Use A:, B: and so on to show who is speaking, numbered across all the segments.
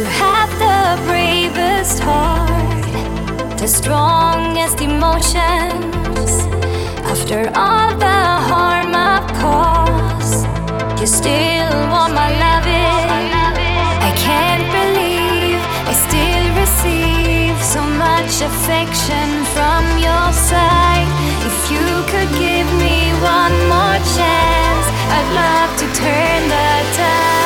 A: You have the bravest heart, the strongest emotions. After all the harm I've caused, you still want my loving. I can't believe I still receive so much affection from your side. If you could give me one more chance, I'd love to turn the tide.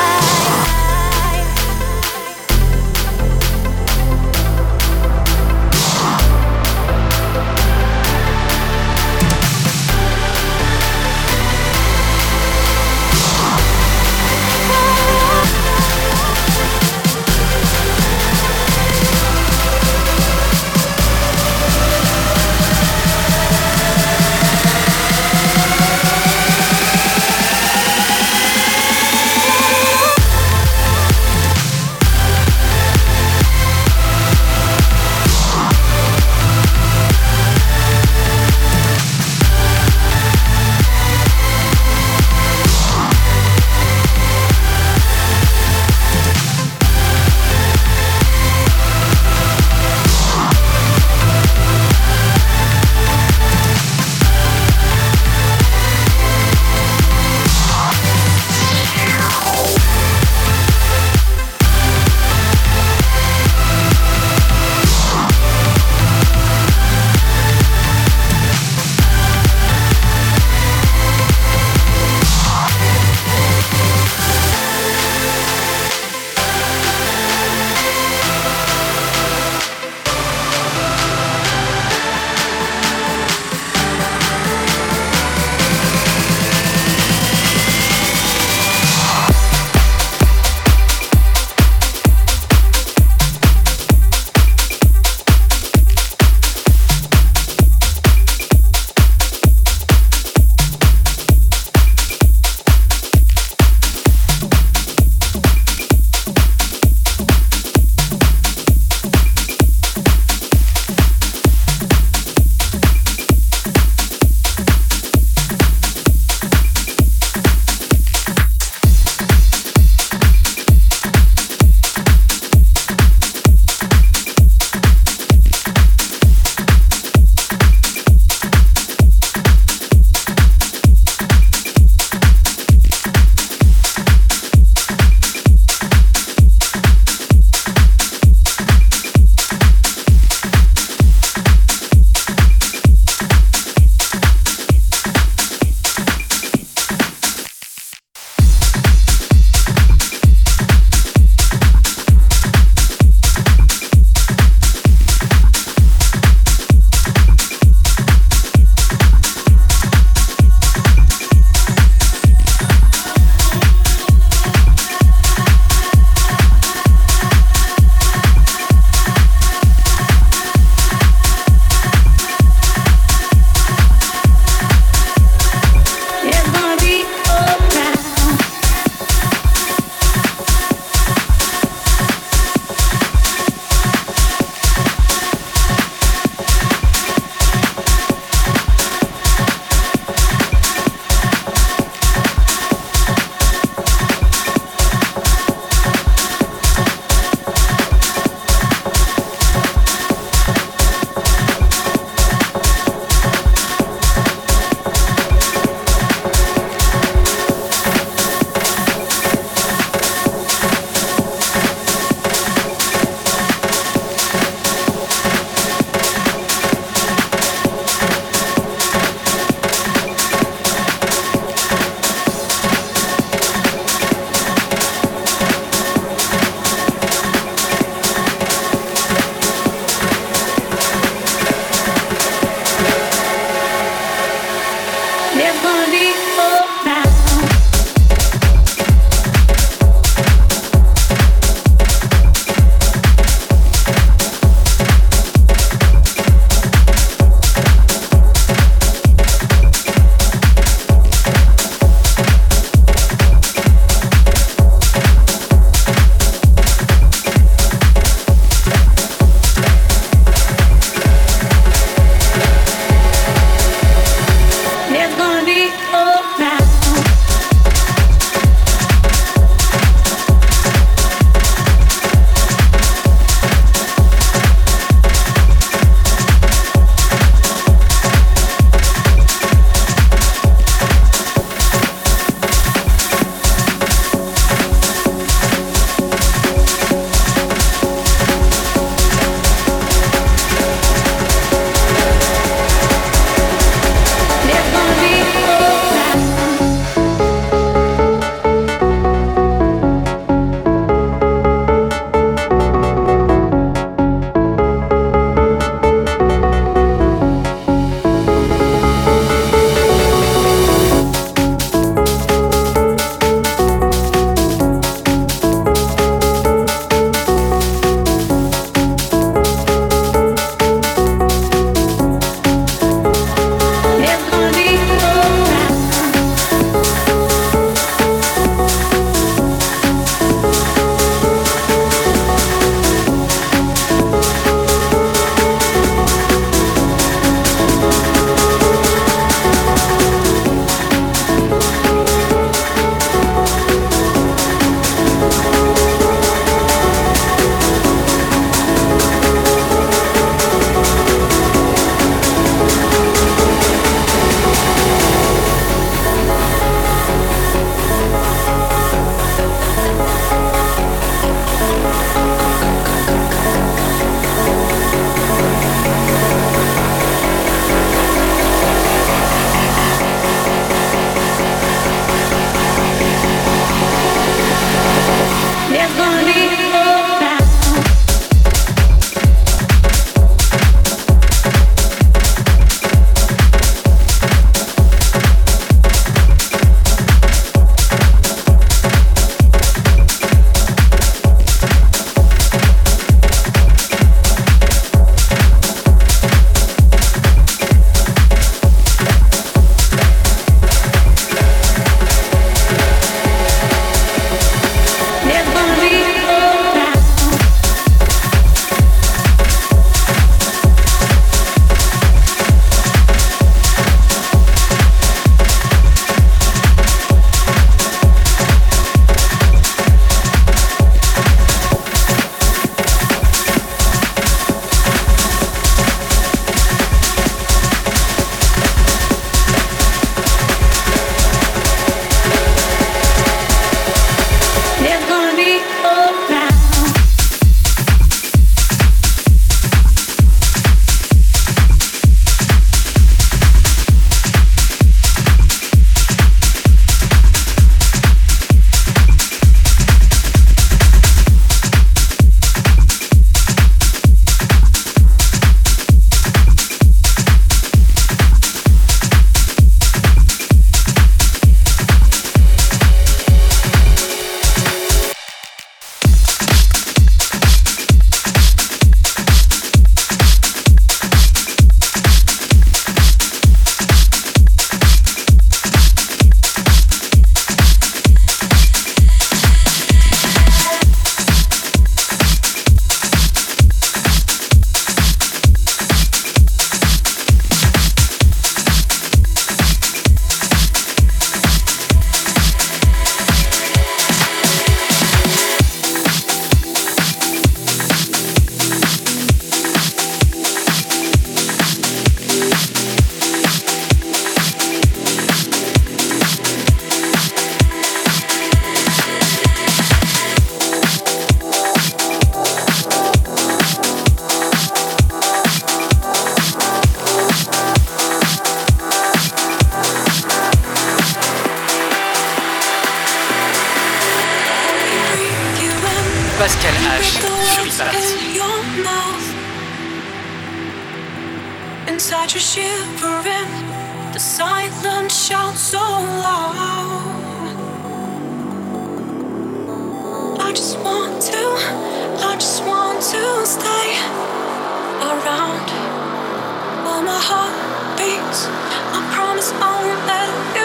B: all my heart beats. I promise I won't let you.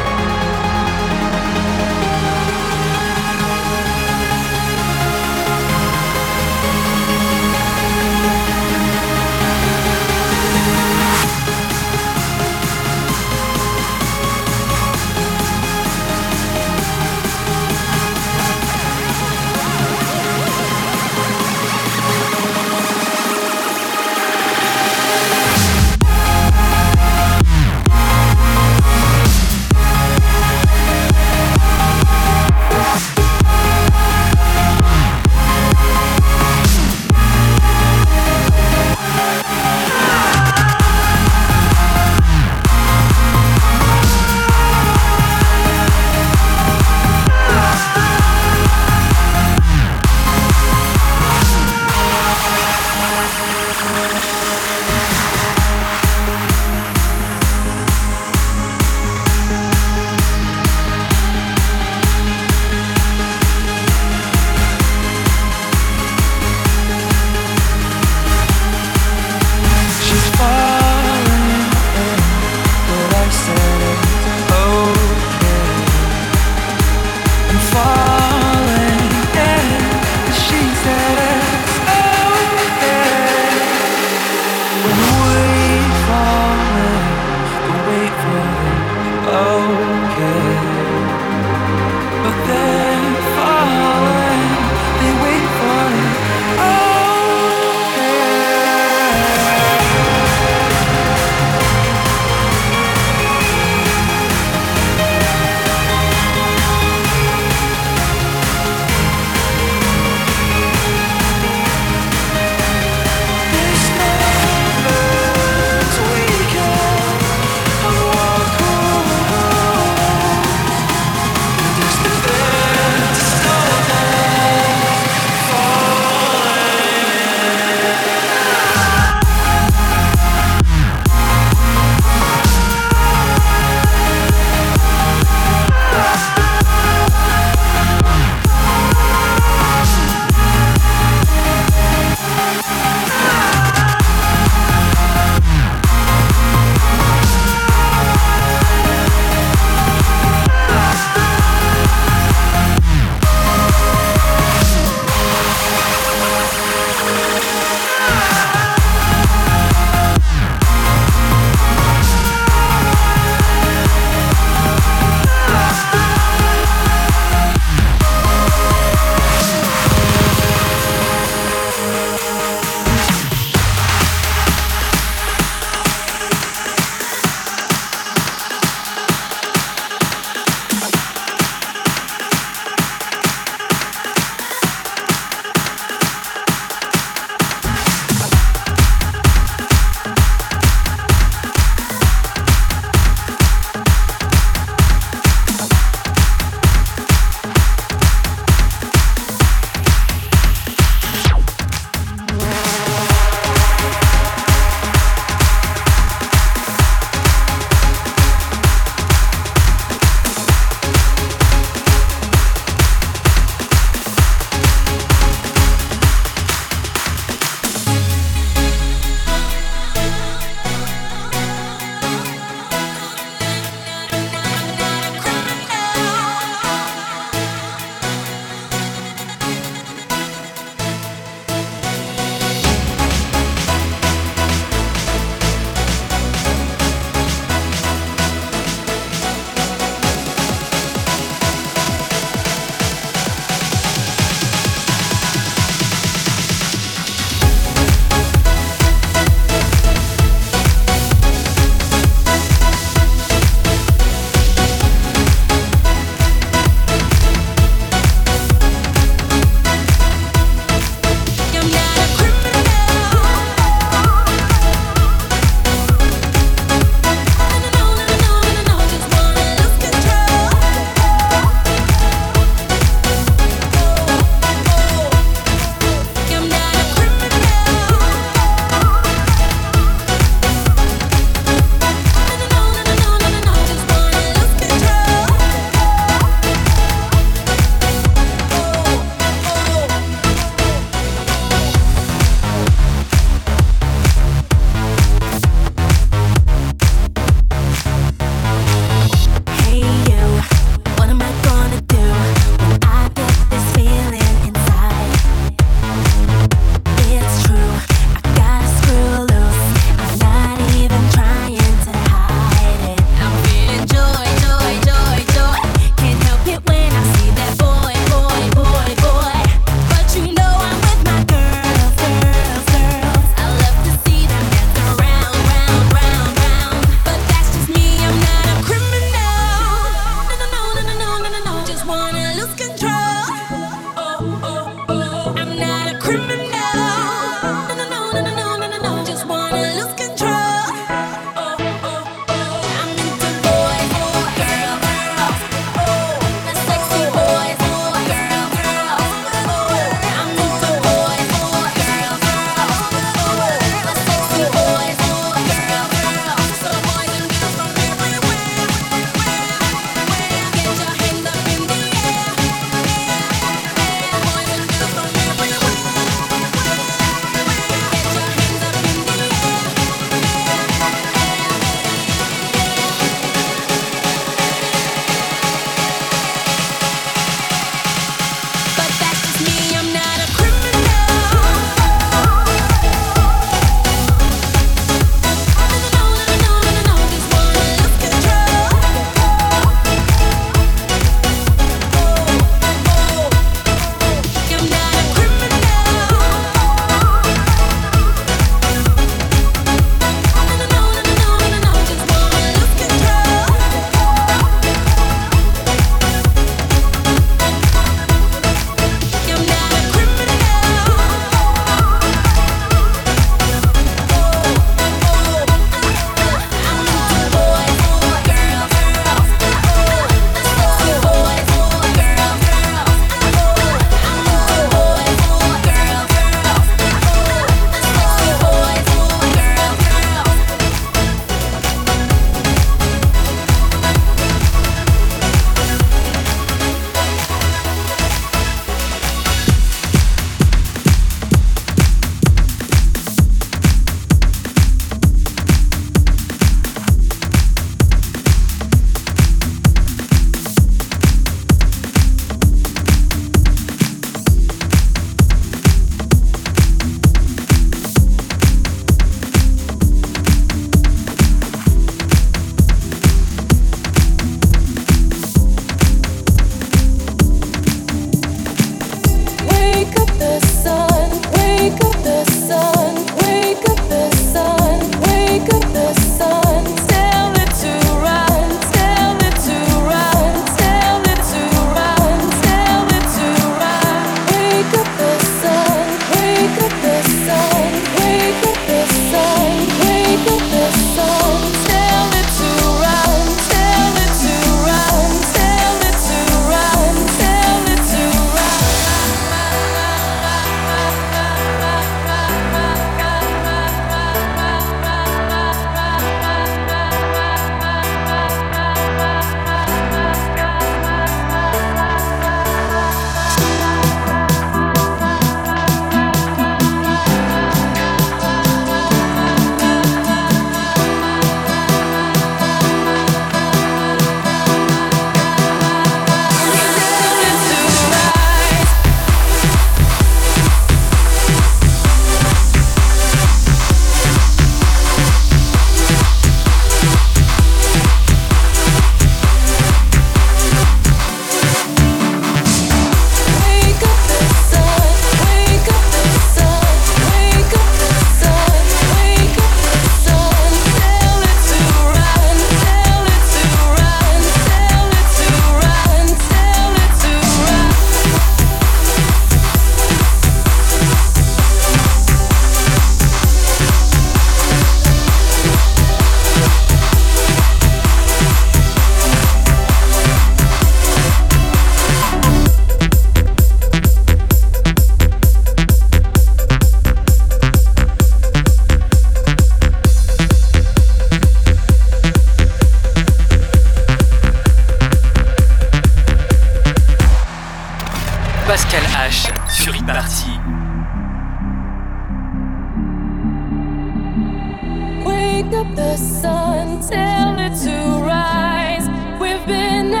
B: up the sun, tell it to rise. We've been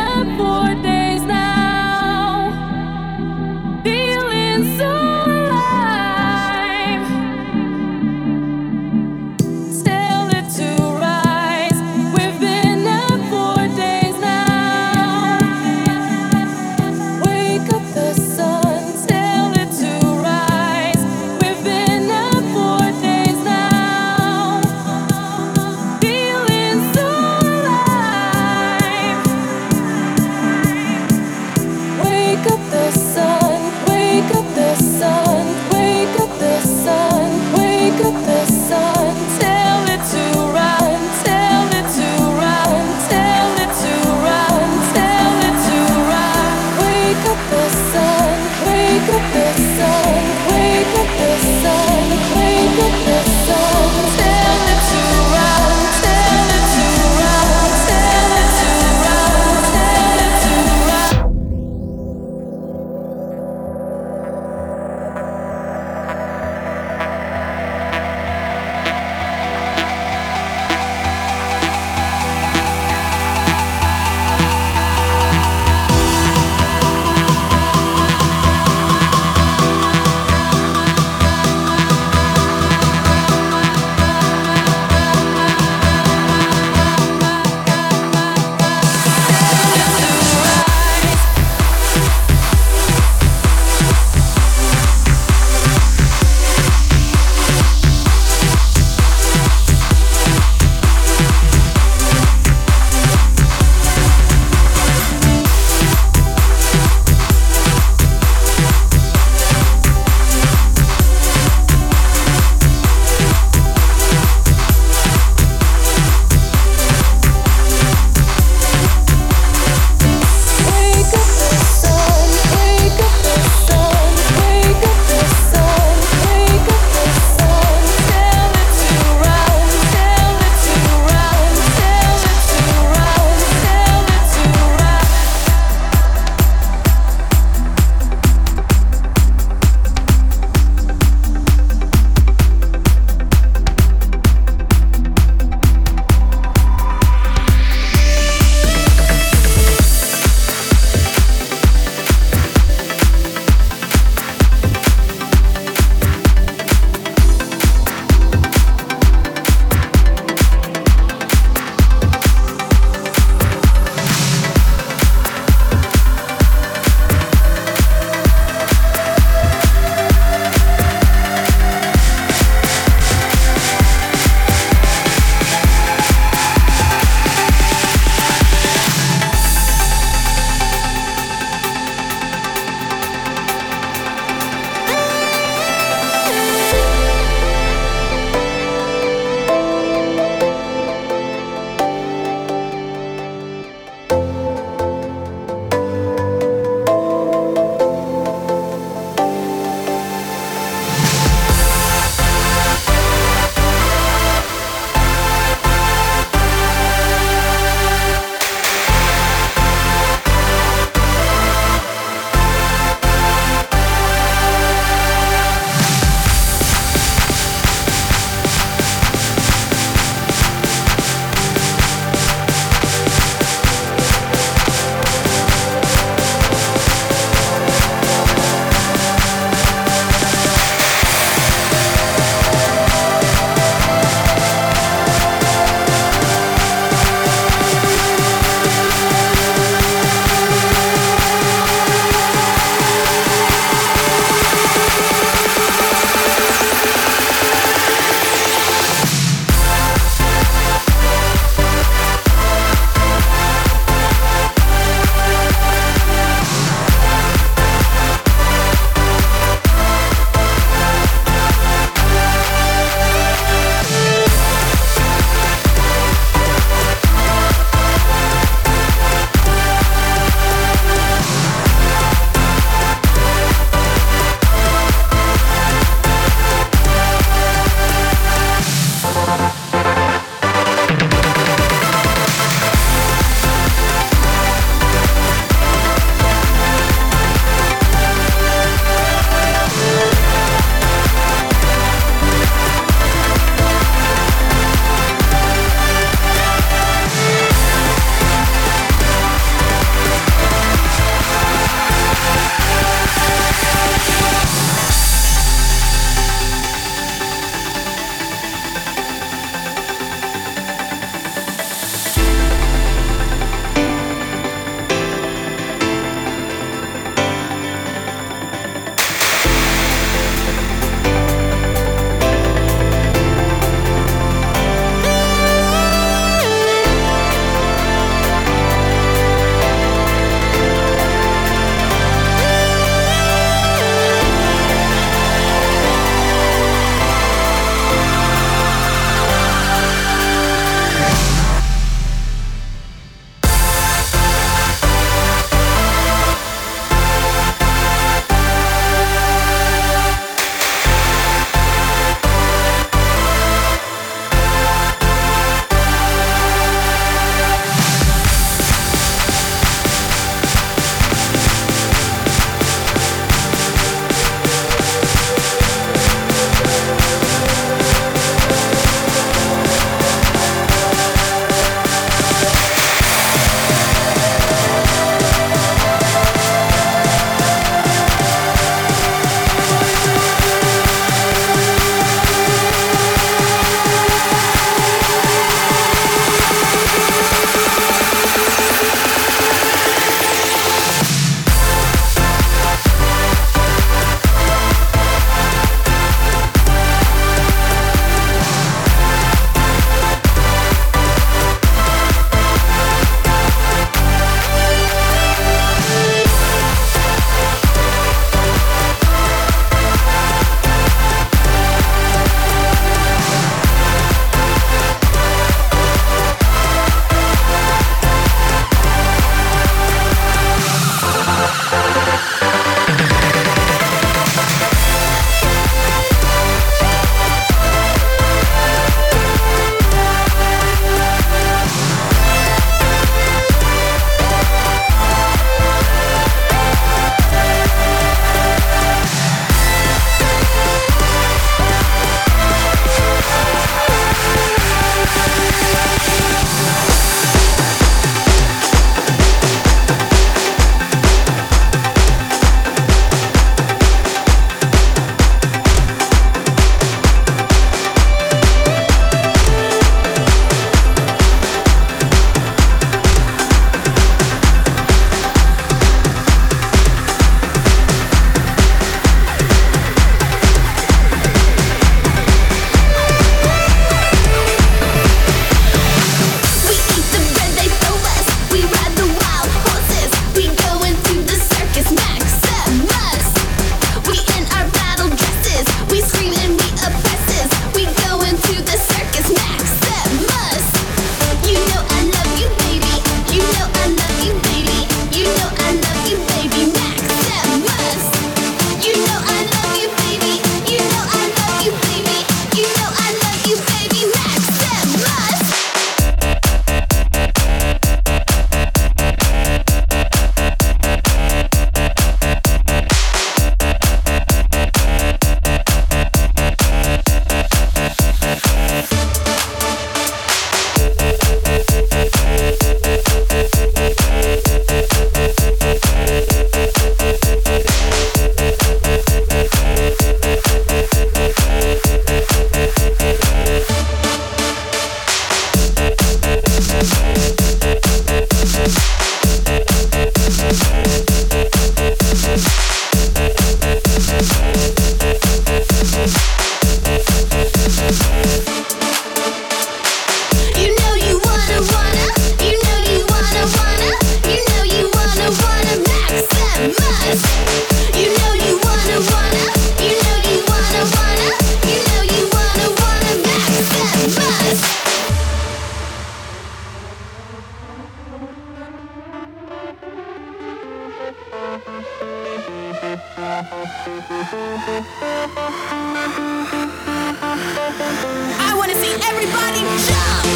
C: show.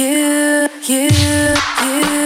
D: you, you, you.